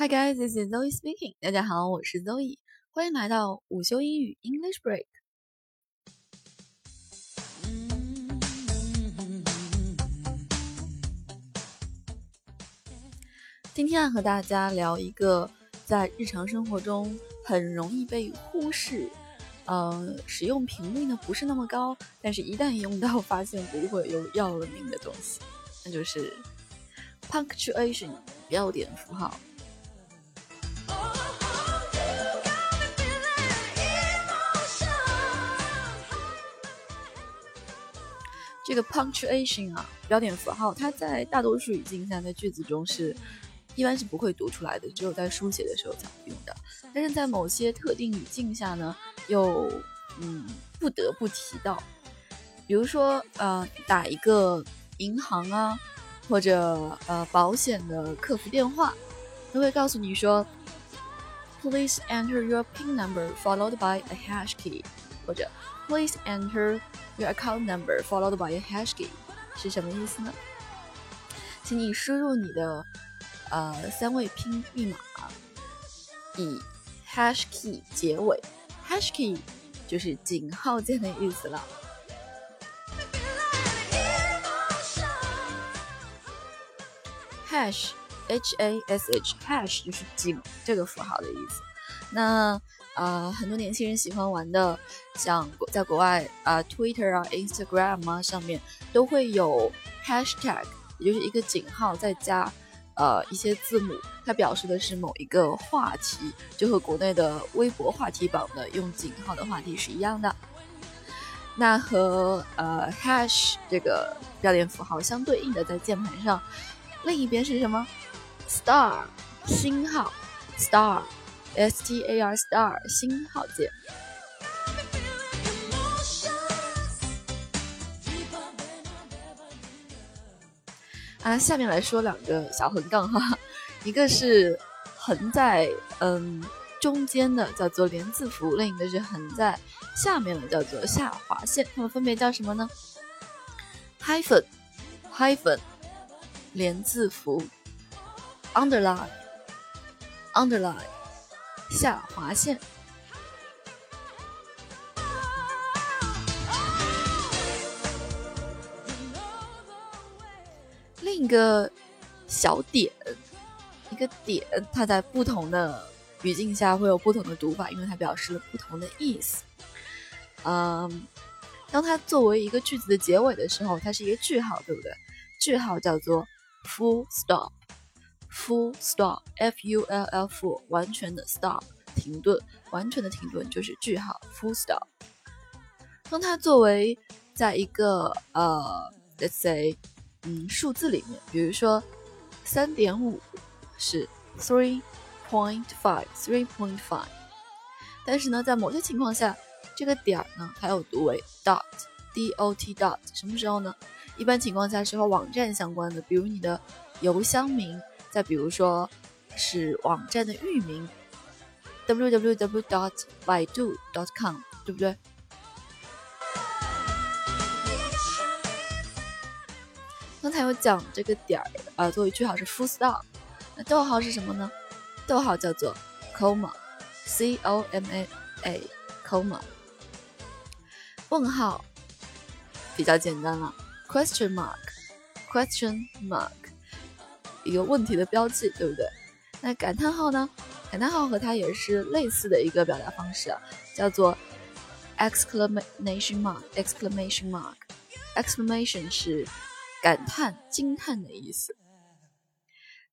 Hi guys, this is Zoe speaking. 大家好，我是 Zoe，欢迎来到午休英语 English Break。今天啊，和大家聊一个在日常生活中很容易被忽视，呃，使用频率呢不是那么高，但是一旦用到，发现不会又要了命的东西，那就是 punctuation 标点符号。这个 punctuation 啊，标点符号，它在大多数语境下，在句子中是一般是不会读出来的，只有在书写的时候才会用的。但是在某些特定语境下呢，又嗯不得不提到。比如说呃，打一个银行啊，或者呃保险的客服电话，他会告诉你说，Please enter your PIN number followed by a hash key，或者 Please enter Your account number followed by a hash key 是什么意思呢？请你输入你的呃三位拼密码，以 hash key 结尾，hash key 就是井号键的意思了。hash h a s h hash 就是井这个符号的意思。那呃，很多年轻人喜欢玩的，像在国外啊，Twitter 啊、Instagram 啊上面都会有 hashtag，也就是一个井号再加呃一些字母，它表示的是某一个话题，就和国内的微博话题榜的用井号的话题是一样的。那和呃 hash 这个标点符号相对应的，在键盘上另一边是什么？star 星号 star。S T A R star 星号键。啊，下面来说两个小横杠哈，一个是横在嗯中间的，叫做连字符；另一个是横在下面的，叫做下划线。它们分别叫什么呢？hyphen hyphen 连字符，underline underline。下划线。另一个小点，一个点，它在不同的语境下会有不同的读法，因为它表示了不同的意思。嗯，当它作为一个句子的结尾的时候，它是一个句号，对不对？句号叫做 full stop。Full stop, F-U-L-L-Full，完全的 stop，停顿，完全的停顿就是句号。Full stop。当它作为在一个呃，let's say，嗯，数字里面，比如说三点五是 three point five，three point five。但是呢，在某些情况下，这个点儿呢，还有读为 dot，D-O-T dot。什么时候呢？一般情况下是和网站相关的，比如你的邮箱名。再比如说，是网站的域名，www.baidu.com，对不对？刚才有讲这个点儿啊，作为句号是 full stop，那逗号是什么呢？逗号叫做 comma，c o m a a，comma。问号比较简单了，question mark，question mark。一个问题的标记，对不对？那感叹号呢？感叹号和它也是类似的一个表达方式，叫做 exclamation mark，exclamation mark，exclamation 是感叹、惊叹的意思。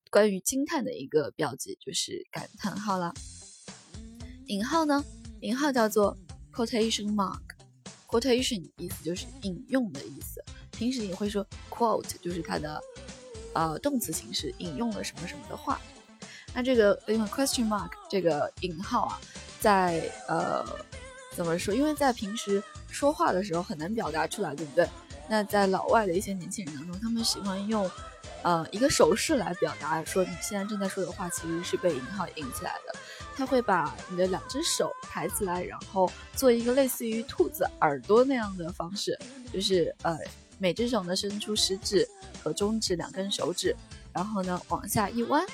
关于惊叹的一个标记就是感叹号啦。引号呢？引号叫做 quotation mark，quotation 意思就是引用的意思。平时也会说 quote，就是它的。呃，动词形式引用了什么什么的话，那这个因为 question mark 这个引号啊，在呃怎么说？因为在平时说话的时候很难表达出来，对不对？那在老外的一些年轻人当中，他们喜欢用呃一个手势来表达，说你现在正在说的话其实是被引号引起来的。他会把你的两只手抬起来，然后做一个类似于兔子耳朵那样的方式，就是呃。每只手呢伸出食指和中指两根手指，然后呢往下一弯，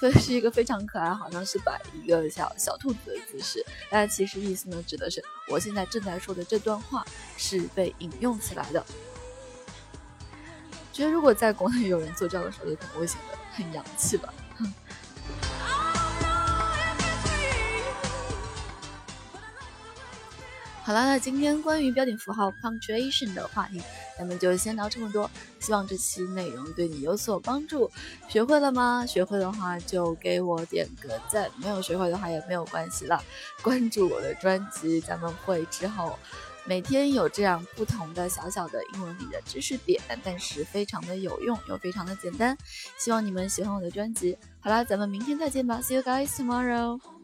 所以是一个非常可爱，好像是摆一个小小兔子的姿势，但其实意思呢，指的是我现在正在说的这段话是被引用起来的。觉得如果在国内有人做这样的手势，可能会显得很洋气吧。好了，那今天关于标点符号 punctuation 的话题，咱们就先聊这么多。希望这期内容对你有所帮助。学会了吗？学会的话就给我点个赞，没有学会的话也没有关系了。关注我的专辑，咱们会之后每天有这样不同的小小的英文里的知识点，但是非常的有用又非常的简单。希望你们喜欢我的专辑。好啦，咱们明天再见吧，See you guys tomorrow。